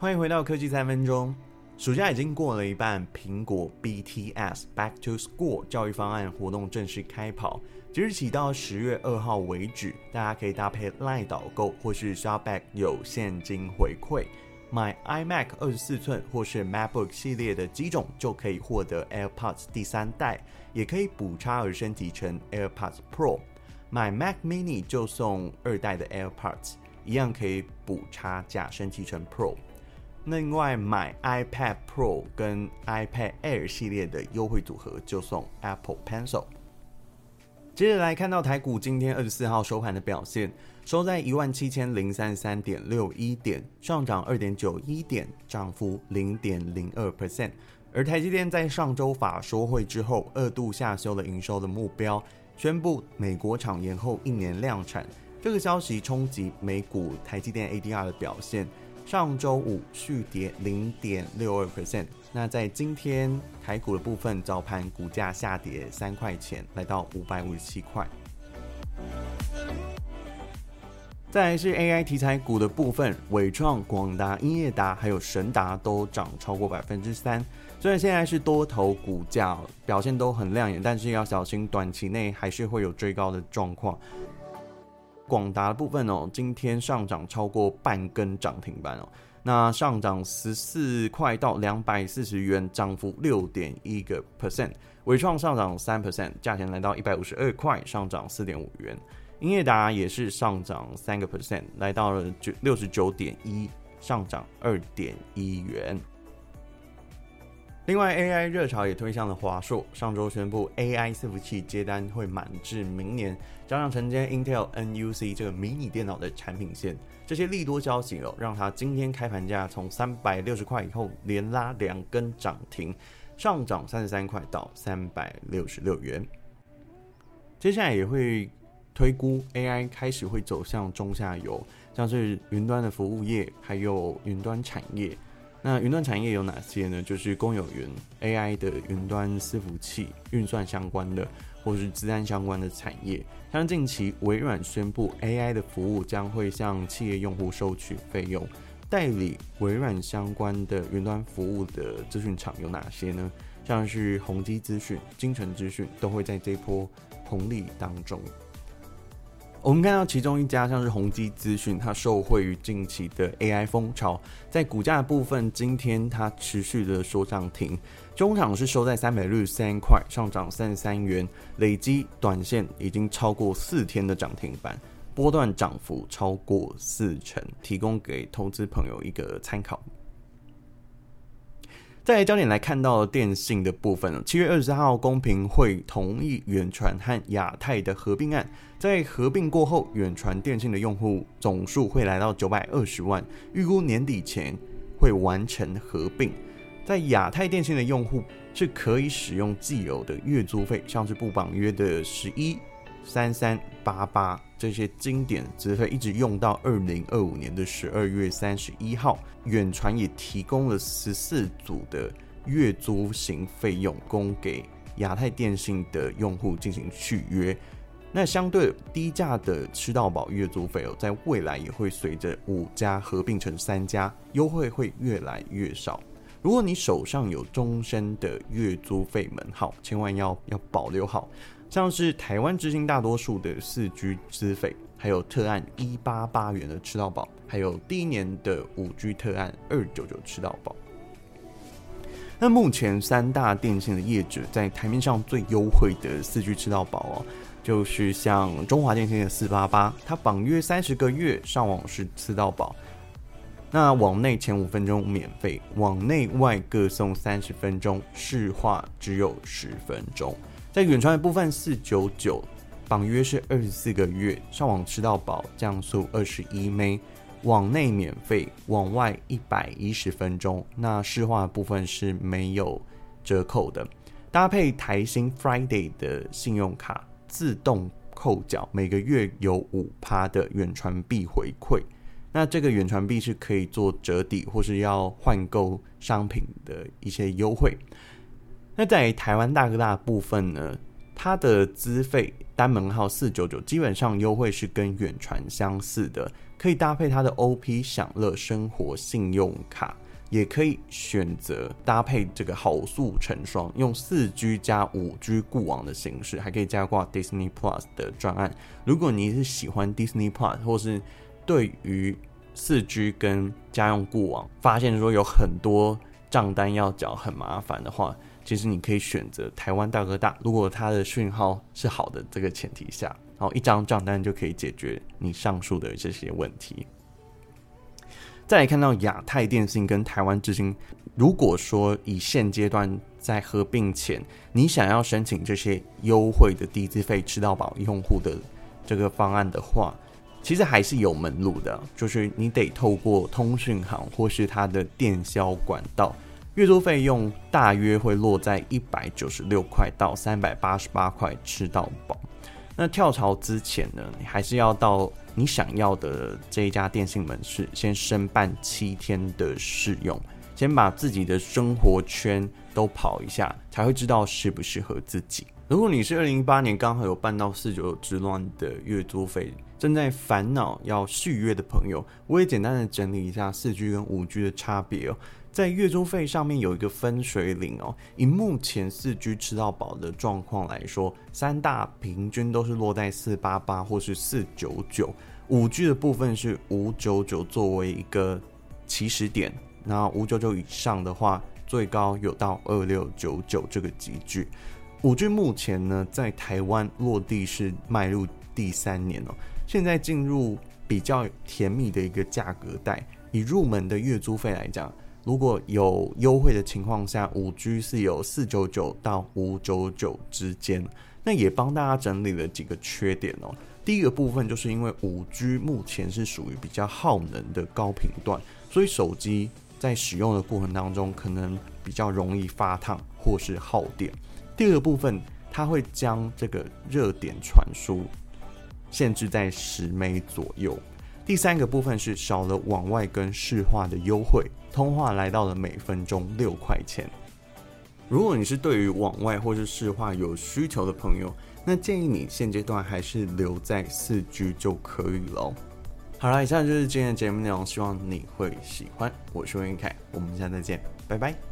欢迎回到科技三分钟。暑假已经过了一半，苹果 BTS Back to School 教育方案活动正式开跑，即日起到十月二号为止，大家可以搭配 LINE 导购或是 Shopback 有现金回馈，买 iMac 二十四寸或是 MacBook 系列的机种就可以获得 AirPods 第三代，也可以补差而升级成 AirPods Pro。买 Mac Mini 就送二代的 AirPods，一样可以补差价升级成 Pro。另外买 iPad Pro 跟 iPad Air 系列的优惠组合就送 Apple Pencil。接着来看到台股今天二十四号收盘的表现，收在一万七千零三十三点六一点，上涨二点九一点，涨幅零点零二 percent。而台积电在上周法说会之后，二度下修了营收的目标。宣布美国厂延后一年量产，这个消息冲击美股台积电 ADR 的表现。上周五续跌零点六二 percent。那在今天台股的部分，早盘股价下跌三块钱，来到五百五十七块。再来是 AI 题材股的部分，伟创、广达、英业达还有神达都涨超过百分之三。虽然现在是多头股价表现都很亮眼，但是要小心短期内还是会有追高的状况。广达的部分哦，今天上涨超过半根涨停板哦，那上涨十四块到两百四十元，涨幅六点一个 percent。伟创上涨三 percent，价钱来到一百五十二块，上涨四点五元。英业达也是上涨三个 percent，来到了九六十九点一，上涨二点一元。另外，AI 热潮也推向了华硕。上周宣布，AI 伺服器接单会满至明年，加上承接 Intel NUC 这个迷你电脑的产品线，这些利多消息哦，让它今天开盘价从三百六十块以后连拉两根涨停，上涨三十三块到三百六十六元。接下来也会推估 AI 开始会走向中下游，像是云端的服务业，还有云端产业。那云端产业有哪些呢？就是公有云、AI 的云端伺服器、运算相关的，或是资安相关的产业。像近期微软宣布 AI 的服务将会向企业用户收取费用，代理微软相关的云端服务的资讯厂有哪些呢？像是宏基资讯、精诚资讯都会在这波红利当中。我们看到其中一家像是宏基资讯，它受惠于近期的 AI 风潮，在股价的部分，今天它持续的说涨停，中场是收在三百六十三块，上涨三十三元，累积短线已经超过四天的涨停板，波段涨幅超过四成，提供给投资朋友一个参考。在焦点来看到电信的部分，七月二十号公平会同意远传和亚太的合并案，在合并过后，远传电信的用户总数会来到九百二十万，预估年底前会完成合并。在亚太电信的用户是可以使用既有的月租费，像是不绑约的十一。三三八八这些经典资费一直用到二零二五年的十二月三十一号，远传也提供了十四组的月租型费用供给亚太电信的用户进行续约。那相对低价的吃到饱月租费哦，在未来也会随着五家合并成三家，优惠会越来越少。如果你手上有终身的月租费门号，千万要要保留好。像是台湾之星大多数的四 G 资费，还有特案一八八元的吃到饱，还有第一年的五 G 特案二九九吃到饱。那目前三大电信的业者在台面上最优惠的四 G 吃到饱哦，就是像中华电信的四八八，它绑约三十个月，上网是吃到饱。那网内前五分钟免费，网内外各送三十分钟，市话只有十分钟。在远传的部分，四九九绑约是二十四个月，上网吃到饱，降速二十一 Mbps，网内免费，网外一百一十分钟。那市话部分是没有折扣的，搭配台新 Friday 的信用卡自动扣缴，每个月有五趴的远传币回馈。那这个远传币是可以做折抵或是要换购商品的一些优惠。那在台湾大哥大部分呢，它的资费单门号四九九，基本上优惠是跟远传相似的，可以搭配它的 OP 享乐生活信用卡，也可以选择搭配这个好速成双，用四 G 加五 G 固网的形式，还可以加挂 Disney Plus 的专案。如果你是喜欢 Disney Plus，或是对于四 G 跟家用固网，发现说有很多账单要缴很麻烦的话，其实你可以选择台湾大哥大。如果它的讯号是好的，这个前提下。然后一张账单就可以解决你上述的这些问题。再来看到亚太电信跟台湾之星，如果说以现阶段在合并前，你想要申请这些优惠的低资费吃到饱用户的这个方案的话，其实还是有门路的，就是你得透过通讯行或是它的电销管道，月租费用大约会落在一百九十六块到三百八十八块吃到饱。那跳槽之前呢，你还是要到你想要的这一家电信门市，先申办七天的试用，先把自己的生活圈都跑一下，才会知道适不适合自己。如果你是二零一八年刚好有办到四九之乱的月租费，正在烦恼要续约的朋友，我也简单的整理一下四 G 跟五 G 的差别哦。在月租费上面有一个分水岭哦，以目前四 G 吃到饱的状况来说，三大平均都是落在四八八或是四九九，五 G 的部分是五九九作为一个起始点，那五九九以上的话，最高有到二六九九这个级距。五 G 目前呢，在台湾落地是迈入第三年哦，现在进入比较甜蜜的一个价格带，以入门的月租费来讲。如果有优惠的情况下，五 G 是有四九九到五九九之间。那也帮大家整理了几个缺点哦。第一个部分就是因为五 G 目前是属于比较耗能的高频段，所以手机在使用的过程当中可能比较容易发烫或是耗电。第二个部分，它会将这个热点传输限制在十枚左右。第三个部分是少了往外跟市话的优惠。通话来到了每分钟六块钱。如果你是对于网外或是市话有需求的朋友，那建议你现阶段还是留在四 G 就可以了。好了，以上就是今天的节目内容，希望你会喜欢。我是温凯，我们下次再见，拜拜。